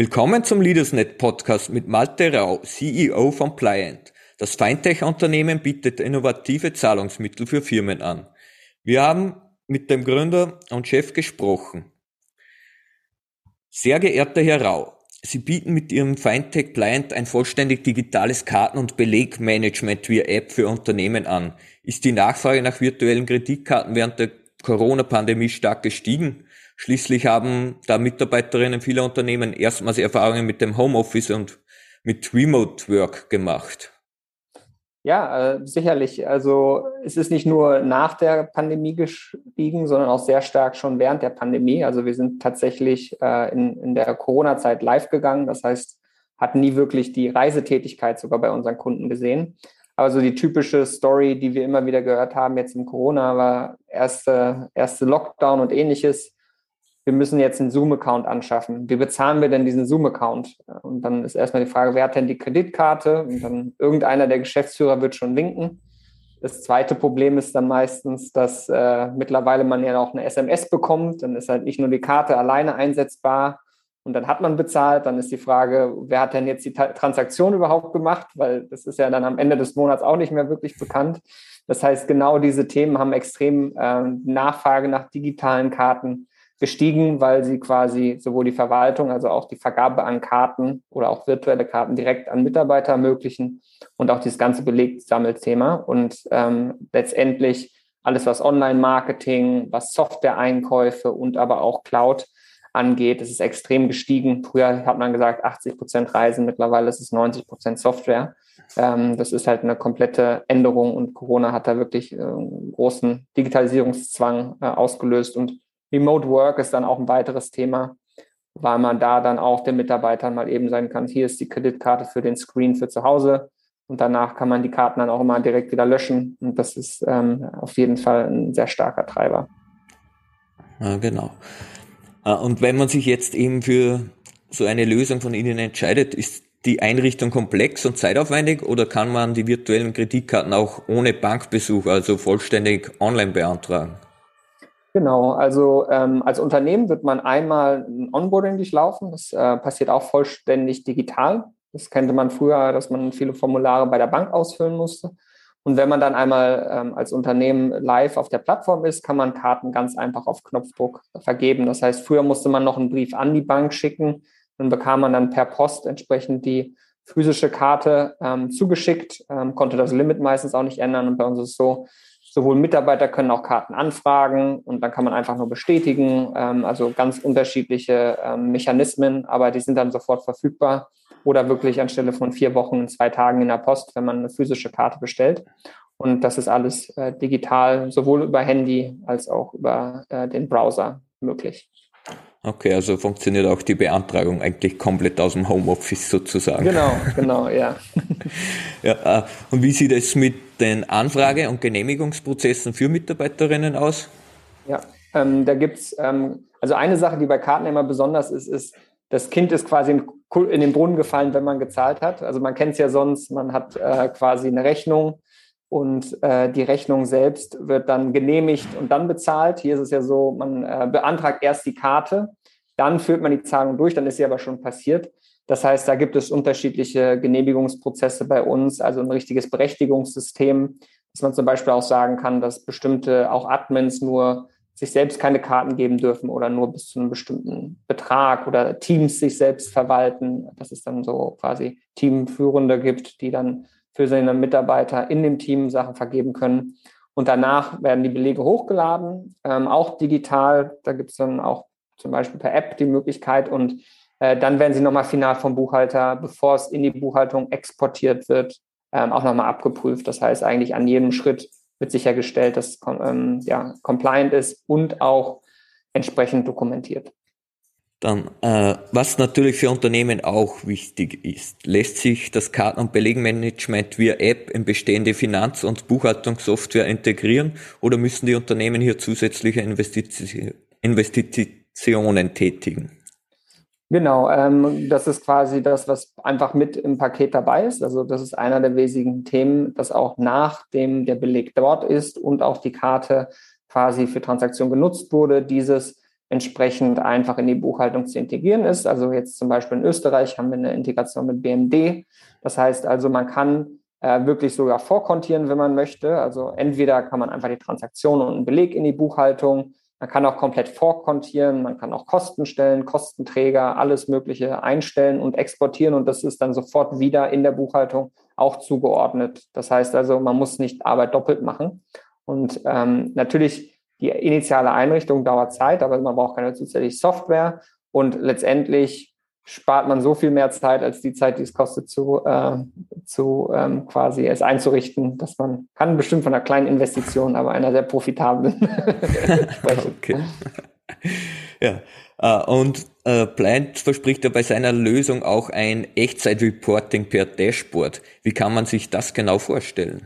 Willkommen zum LeadersNet Podcast mit Malte Rau, CEO von Pliant. Das Fintech-Unternehmen bietet innovative Zahlungsmittel für Firmen an. Wir haben mit dem Gründer und Chef gesprochen. Sehr geehrter Herr Rau, Sie bieten mit Ihrem Fintech Pliant ein vollständig digitales Karten- und Belegmanagement via App für Unternehmen an. Ist die Nachfrage nach virtuellen Kreditkarten während der Corona-Pandemie stark gestiegen? Schließlich haben da Mitarbeiterinnen vieler Unternehmen erstmals Erfahrungen mit dem Homeoffice und mit Remote Work gemacht. Ja, äh, sicherlich. Also es ist nicht nur nach der Pandemie gestiegen, sondern auch sehr stark schon während der Pandemie. Also wir sind tatsächlich äh, in, in der Corona-Zeit live gegangen. Das heißt, hatten nie wirklich die Reisetätigkeit sogar bei unseren Kunden gesehen. Aber so die typische Story, die wir immer wieder gehört haben jetzt im Corona, war erste, erste Lockdown und ähnliches wir müssen jetzt einen Zoom-Account anschaffen. Wie bezahlen wir denn diesen Zoom-Account? Und dann ist erstmal die Frage, wer hat denn die Kreditkarte? Und dann irgendeiner der Geschäftsführer wird schon winken. Das zweite Problem ist dann meistens, dass äh, mittlerweile man ja auch eine SMS bekommt. Dann ist halt nicht nur die Karte alleine einsetzbar und dann hat man bezahlt. Dann ist die Frage, wer hat denn jetzt die Transaktion überhaupt gemacht? Weil das ist ja dann am Ende des Monats auch nicht mehr wirklich bekannt. Das heißt, genau diese Themen haben extrem äh, Nachfrage nach digitalen Karten gestiegen, weil sie quasi sowohl die Verwaltung, also auch die Vergabe an Karten oder auch virtuelle Karten direkt an Mitarbeiter ermöglichen und auch dieses ganze Belegsammelthema und ähm, letztendlich alles, was Online-Marketing, was Software-Einkäufe und aber auch Cloud angeht, ist extrem gestiegen. Früher hat man gesagt 80 Prozent Reisen, mittlerweile ist es 90 Prozent Software. Ähm, das ist halt eine komplette Änderung und Corona hat da wirklich äh, großen Digitalisierungszwang äh, ausgelöst und Remote Work ist dann auch ein weiteres Thema, weil man da dann auch den Mitarbeitern mal eben sagen kann, hier ist die Kreditkarte für den Screen für zu Hause und danach kann man die Karten dann auch immer direkt wieder löschen und das ist ähm, auf jeden Fall ein sehr starker Treiber. Ja, genau. Ah, und wenn man sich jetzt eben für so eine Lösung von Ihnen entscheidet, ist die Einrichtung komplex und zeitaufwendig oder kann man die virtuellen Kreditkarten auch ohne Bankbesuch, also vollständig online beantragen? Genau, also ähm, als Unternehmen wird man einmal ein Onboarding durchlaufen. Das äh, passiert auch vollständig digital. Das kannte man früher, dass man viele Formulare bei der Bank ausfüllen musste. Und wenn man dann einmal ähm, als Unternehmen live auf der Plattform ist, kann man Karten ganz einfach auf Knopfdruck vergeben. Das heißt, früher musste man noch einen Brief an die Bank schicken. Dann bekam man dann per Post entsprechend die physische Karte ähm, zugeschickt, ähm, konnte das Limit meistens auch nicht ändern. Und bei uns ist es so, Sowohl Mitarbeiter können auch Karten anfragen und dann kann man einfach nur bestätigen. Ähm, also ganz unterschiedliche ähm, Mechanismen, aber die sind dann sofort verfügbar oder wirklich anstelle von vier Wochen in zwei Tagen in der Post, wenn man eine physische Karte bestellt. Und das ist alles äh, digital, sowohl über Handy als auch über äh, den Browser möglich. Okay, also funktioniert auch die Beantragung eigentlich komplett aus dem Homeoffice sozusagen. Genau, genau, ja. ja äh, und wie sieht es mit den Anfrage- und Genehmigungsprozessen für Mitarbeiterinnen aus? Ja, ähm, da gibt es, ähm, also eine Sache, die bei Karten immer besonders ist, ist, das Kind ist quasi in, in den Brunnen gefallen, wenn man gezahlt hat. Also man kennt es ja sonst, man hat äh, quasi eine Rechnung und äh, die Rechnung selbst wird dann genehmigt und dann bezahlt. Hier ist es ja so, man äh, beantragt erst die Karte, dann führt man die Zahlung durch, dann ist sie aber schon passiert. Das heißt, da gibt es unterschiedliche Genehmigungsprozesse bei uns, also ein richtiges Berechtigungssystem, dass man zum Beispiel auch sagen kann, dass bestimmte auch Admins nur sich selbst keine Karten geben dürfen oder nur bis zu einem bestimmten Betrag oder Teams sich selbst verwalten, dass es dann so quasi Teamführende gibt, die dann für seine Mitarbeiter in dem Team Sachen vergeben können. Und danach werden die Belege hochgeladen, ähm, auch digital. Da gibt es dann auch zum Beispiel per App die Möglichkeit. Und äh, dann werden sie nochmal final vom Buchhalter, bevor es in die Buchhaltung exportiert wird, ähm, auch nochmal abgeprüft. Das heißt, eigentlich an jedem Schritt wird sichergestellt, dass ähm, ja, compliant ist und auch entsprechend dokumentiert. Dann, äh, was natürlich für Unternehmen auch wichtig ist, lässt sich das Karten- und Belegmanagement via App in bestehende Finanz- und Buchhaltungssoftware integrieren oder müssen die Unternehmen hier zusätzliche Investitionen tätigen? Genau, ähm, das ist quasi das, was einfach mit im Paket dabei ist. Also das ist einer der wesentlichen Themen, dass auch nachdem der Beleg dort ist und auch die Karte quasi für Transaktion genutzt wurde, dieses entsprechend einfach in die Buchhaltung zu integrieren ist. Also jetzt zum Beispiel in Österreich haben wir eine Integration mit BMD. Das heißt also, man kann äh, wirklich sogar vorkontieren, wenn man möchte. Also entweder kann man einfach die Transaktion und einen Beleg in die Buchhaltung, man kann auch komplett vorkontieren, man kann auch Kosten stellen, Kostenträger, alles Mögliche einstellen und exportieren und das ist dann sofort wieder in der Buchhaltung auch zugeordnet. Das heißt also, man muss nicht Arbeit doppelt machen. Und ähm, natürlich die initiale Einrichtung dauert Zeit, aber man braucht keine zusätzliche Software und letztendlich spart man so viel mehr Zeit als die Zeit, die es kostet, zu, äh, zu ähm, quasi es einzurichten, dass man kann bestimmt von einer kleinen Investition, aber einer sehr profitablen sprechen. Okay. ja, äh, und äh, Blind verspricht ja bei seiner Lösung auch ein Echtzeit-Reporting per Dashboard. Wie kann man sich das genau vorstellen?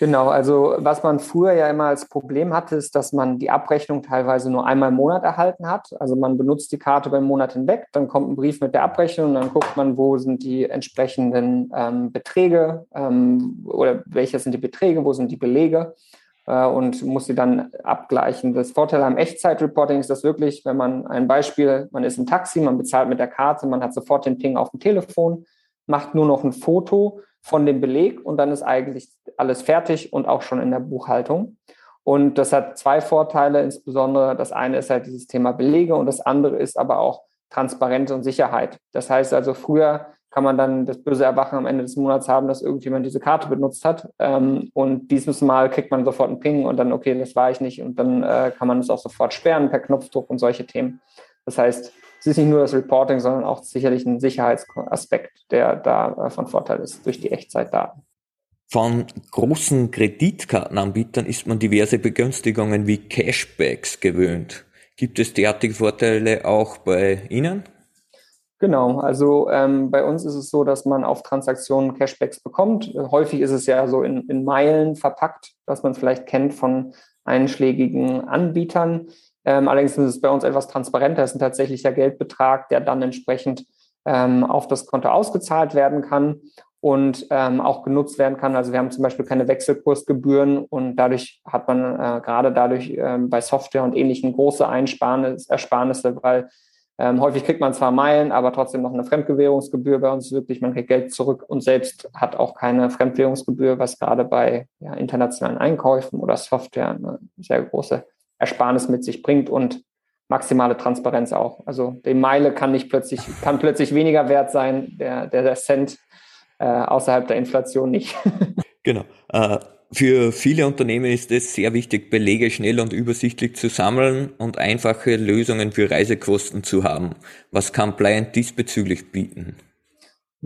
Genau, also was man früher ja immer als Problem hatte, ist, dass man die Abrechnung teilweise nur einmal im Monat erhalten hat. Also man benutzt die Karte beim Monat hinweg, dann kommt ein Brief mit der Abrechnung und dann guckt man, wo sind die entsprechenden ähm, Beträge ähm, oder welche sind die Beträge, wo sind die Belege äh, und muss sie dann abgleichen. Das Vorteil am Echtzeit-Reporting ist das wirklich, wenn man ein Beispiel, man ist im Taxi, man bezahlt mit der Karte, man hat sofort den Ping auf dem Telefon, macht nur noch ein Foto von dem Beleg und dann ist eigentlich alles fertig und auch schon in der Buchhaltung. Und das hat zwei Vorteile, insbesondere das eine ist halt dieses Thema Belege und das andere ist aber auch Transparenz und Sicherheit. Das heißt also, früher kann man dann das böse Erwachen am Ende des Monats haben, dass irgendjemand diese Karte benutzt hat. Ähm, und dieses Mal kriegt man sofort einen Ping und dann, okay, das war ich nicht. Und dann äh, kann man es auch sofort sperren per Knopfdruck und solche Themen. Das heißt, es ist nicht nur das Reporting, sondern auch sicherlich ein Sicherheitsaspekt, der da äh, von Vorteil ist durch die Echtzeitdaten. Von großen Kreditkartenanbietern ist man diverse Begünstigungen wie Cashbacks gewöhnt. Gibt es derartige Vorteile auch bei Ihnen? Genau, also ähm, bei uns ist es so, dass man auf Transaktionen Cashbacks bekommt. Häufig ist es ja so in, in Meilen verpackt, was man vielleicht kennt von einschlägigen Anbietern. Ähm, allerdings ist es bei uns etwas transparenter. Es ist ein tatsächlicher Geldbetrag, der dann entsprechend ähm, auf das Konto ausgezahlt werden kann und ähm, auch genutzt werden kann. Also wir haben zum Beispiel keine Wechselkursgebühren und dadurch hat man äh, gerade dadurch äh, bei Software und ähnlichen große Einsparnisse, Ersparnisse, weil ähm, häufig kriegt man zwar Meilen, aber trotzdem noch eine Fremdgewährungsgebühr. Bei uns wirklich, man kriegt Geld zurück und selbst hat auch keine Fremdwährungsgebühr, was gerade bei ja, internationalen Einkäufen oder Software eine sehr große Ersparnis mit sich bringt und maximale Transparenz auch. Also die Meile kann nicht plötzlich, kann plötzlich weniger wert sein, der, der, der Cent äh, außerhalb der Inflation nicht. genau. Äh, für viele Unternehmen ist es sehr wichtig, Belege schnell und übersichtlich zu sammeln und einfache Lösungen für Reisekosten zu haben. Was kann Pliant diesbezüglich bieten?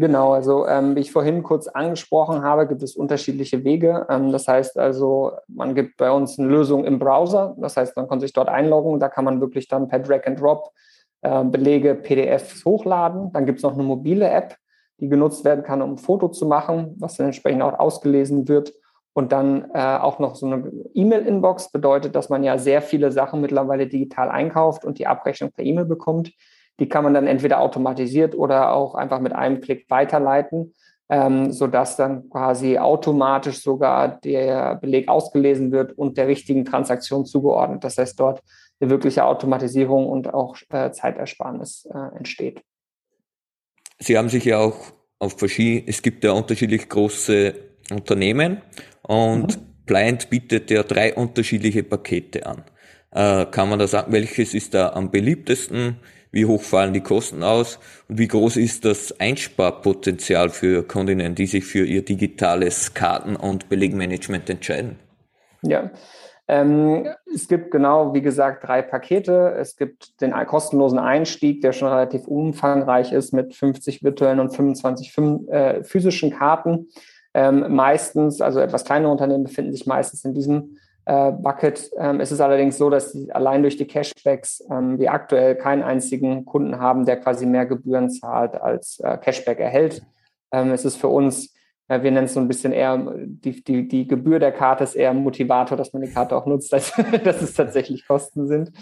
Genau, also ähm, wie ich vorhin kurz angesprochen habe, gibt es unterschiedliche Wege. Ähm, das heißt also, man gibt bei uns eine Lösung im Browser. Das heißt, man kann sich dort einloggen. Da kann man wirklich dann per Drag and Drop äh, Belege, PDFs hochladen. Dann gibt es noch eine mobile App, die genutzt werden kann, um ein Foto zu machen, was dann entsprechend auch ausgelesen wird. Und dann äh, auch noch so eine E-Mail-Inbox bedeutet, dass man ja sehr viele Sachen mittlerweile digital einkauft und die Abrechnung per E-Mail bekommt. Die kann man dann entweder automatisiert oder auch einfach mit einem Klick weiterleiten, ähm, sodass dann quasi automatisch sogar der Beleg ausgelesen wird und der richtigen Transaktion zugeordnet. Das heißt, dort eine wirkliche Automatisierung und auch äh, Zeitersparnis äh, entsteht. Sie haben sich ja auch auf verschiedene, es gibt ja unterschiedlich große Unternehmen und mhm. Blind bietet ja drei unterschiedliche Pakete an. Äh, kann man da sagen, welches ist da am beliebtesten? Wie hoch fallen die Kosten aus und wie groß ist das Einsparpotenzial für Kundinnen, die sich für ihr digitales Karten- und Belegmanagement entscheiden? Ja, ähm, es gibt genau, wie gesagt, drei Pakete. Es gibt den kostenlosen Einstieg, der schon relativ umfangreich ist mit 50 virtuellen und 25 äh, physischen Karten. Ähm, meistens, also etwas kleinere Unternehmen befinden sich meistens in diesem Bucket. Ähm, es ist allerdings so, dass sie allein durch die Cashbacks ähm, wir aktuell keinen einzigen Kunden haben, der quasi mehr Gebühren zahlt als äh, Cashback erhält. Ähm, es ist für uns, äh, wir nennen es so ein bisschen eher, die, die, die Gebühr der Karte ist eher ein Motivator, dass man die Karte auch nutzt, als dass es tatsächlich Kosten sind.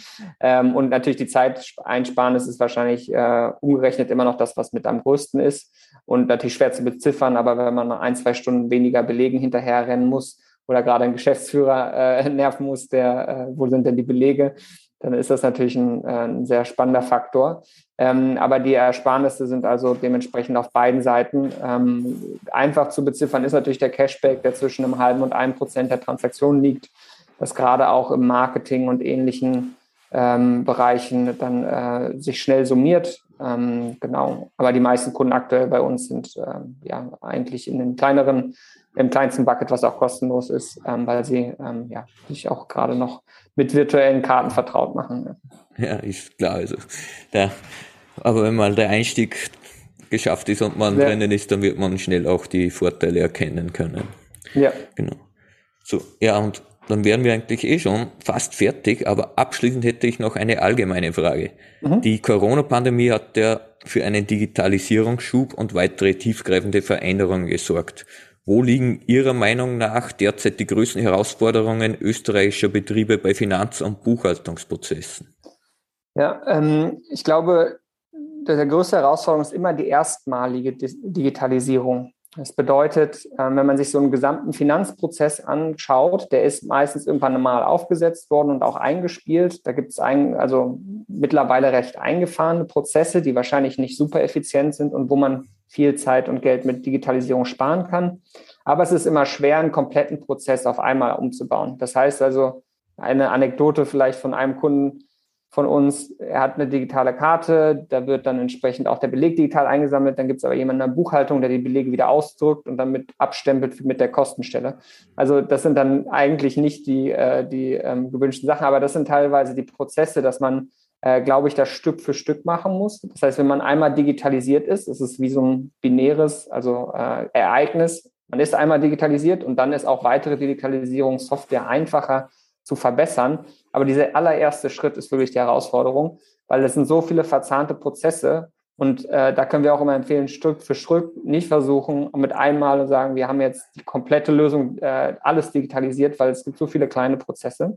Ähm, und natürlich die Zeit einsparen, das ist wahrscheinlich äh, umgerechnet immer noch das, was mit am größten ist. Und natürlich schwer zu beziffern, aber wenn man ein, zwei Stunden weniger belegen hinterher rennen muss, oder gerade ein Geschäftsführer äh, nerven muss, der, äh, wo sind denn die Belege, dann ist das natürlich ein, äh, ein sehr spannender Faktor. Ähm, aber die Ersparnisse sind also dementsprechend auf beiden Seiten. Ähm, einfach zu beziffern ist natürlich der Cashback, der zwischen einem halben und einem Prozent der Transaktionen liegt, das gerade auch im Marketing und ähnlichen ähm, Bereichen dann äh, sich schnell summiert. Ähm, genau. Aber die meisten Kunden aktuell bei uns sind äh, ja eigentlich in den kleineren, im kleinsten Bucket, was auch kostenlos ist, ähm, weil sie ähm, ja sich auch gerade noch mit virtuellen Karten vertraut machen. Ja, ist klar. Also, der, aber wenn mal der Einstieg geschafft ist und man ja. drinnen ist, dann wird man schnell auch die Vorteile erkennen können. Ja. Genau. So, ja, und dann wären wir eigentlich eh schon fast fertig, aber abschließend hätte ich noch eine allgemeine Frage. Mhm. Die Corona-Pandemie hat ja für einen Digitalisierungsschub und weitere tiefgreifende Veränderungen gesorgt. Wo liegen Ihrer Meinung nach derzeit die größten Herausforderungen österreichischer Betriebe bei Finanz- und Buchhaltungsprozessen? Ja, ähm, ich glaube, der größte Herausforderung ist immer die erstmalige Digitalisierung. Das bedeutet, ähm, wenn man sich so einen gesamten Finanzprozess anschaut, der ist meistens irgendwann mal aufgesetzt worden und auch eingespielt. Da gibt es ein, also mittlerweile recht eingefahrene Prozesse, die wahrscheinlich nicht super effizient sind und wo man viel Zeit und Geld mit Digitalisierung sparen kann. Aber es ist immer schwer, einen kompletten Prozess auf einmal umzubauen. Das heißt also, eine Anekdote vielleicht von einem Kunden, von uns, er hat eine digitale Karte, da wird dann entsprechend auch der Beleg digital eingesammelt, dann gibt es aber jemanden in der Buchhaltung, der die Belege wieder ausdrückt und dann mit abstempelt mit der Kostenstelle. Also das sind dann eigentlich nicht die, äh, die ähm, gewünschten Sachen, aber das sind teilweise die Prozesse, dass man, äh, glaube ich, das Stück für Stück machen muss. Das heißt, wenn man einmal digitalisiert ist, ist es wie so ein binäres, also äh, Ereignis. Man ist einmal digitalisiert und dann ist auch weitere Digitalisierungssoftware einfacher zu verbessern. Aber dieser allererste Schritt ist wirklich die Herausforderung, weil es sind so viele verzahnte Prozesse. Und äh, da können wir auch immer empfehlen, Stück für Stück nicht versuchen, mit einmal und sagen, wir haben jetzt die komplette Lösung, äh, alles digitalisiert, weil es gibt so viele kleine Prozesse.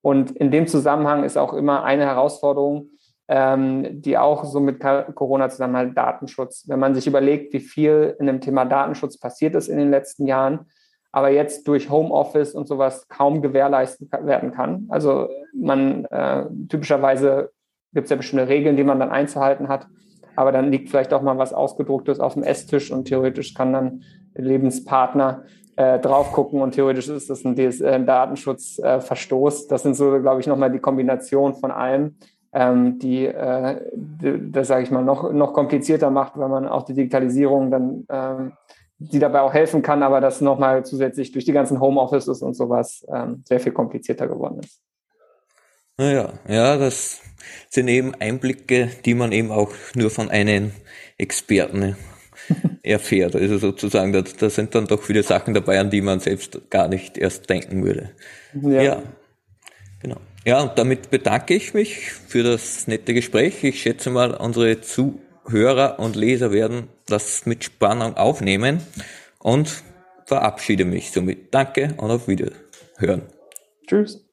Und in dem Zusammenhang ist auch immer eine Herausforderung, ähm, die auch so mit Corona zusammenhält, Datenschutz. Wenn man sich überlegt, wie viel in dem Thema Datenschutz passiert ist in den letzten Jahren, aber jetzt durch Homeoffice und sowas kaum gewährleistet werden kann. Also man äh, typischerweise gibt es ja bestimmte Regeln, die man dann einzuhalten hat, aber dann liegt vielleicht auch mal was Ausgedrucktes auf dem Esstisch und theoretisch kann dann Lebenspartner äh, drauf gucken und theoretisch ist das ein, äh, Datenschutzverstoß. das sind so, glaube ich, nochmal die Kombination von allem, ähm, die, äh, die, das sage ich mal, noch, noch komplizierter macht, weil man auch die Digitalisierung dann ähm, die dabei auch helfen kann, aber das nochmal zusätzlich durch die ganzen Homeoffices und sowas ähm, sehr viel komplizierter geworden ist. Naja, ja, das sind eben Einblicke, die man eben auch nur von einem Experten erfährt. Also sozusagen, da, da sind dann doch viele Sachen dabei, an die man selbst gar nicht erst denken würde. Ja. ja. Genau. Ja, und damit bedanke ich mich für das nette Gespräch. Ich schätze mal, unsere Zuhörer Hörer und Leser werden das mit Spannung aufnehmen und verabschiede mich somit. Danke und auf Wiederhören. Tschüss.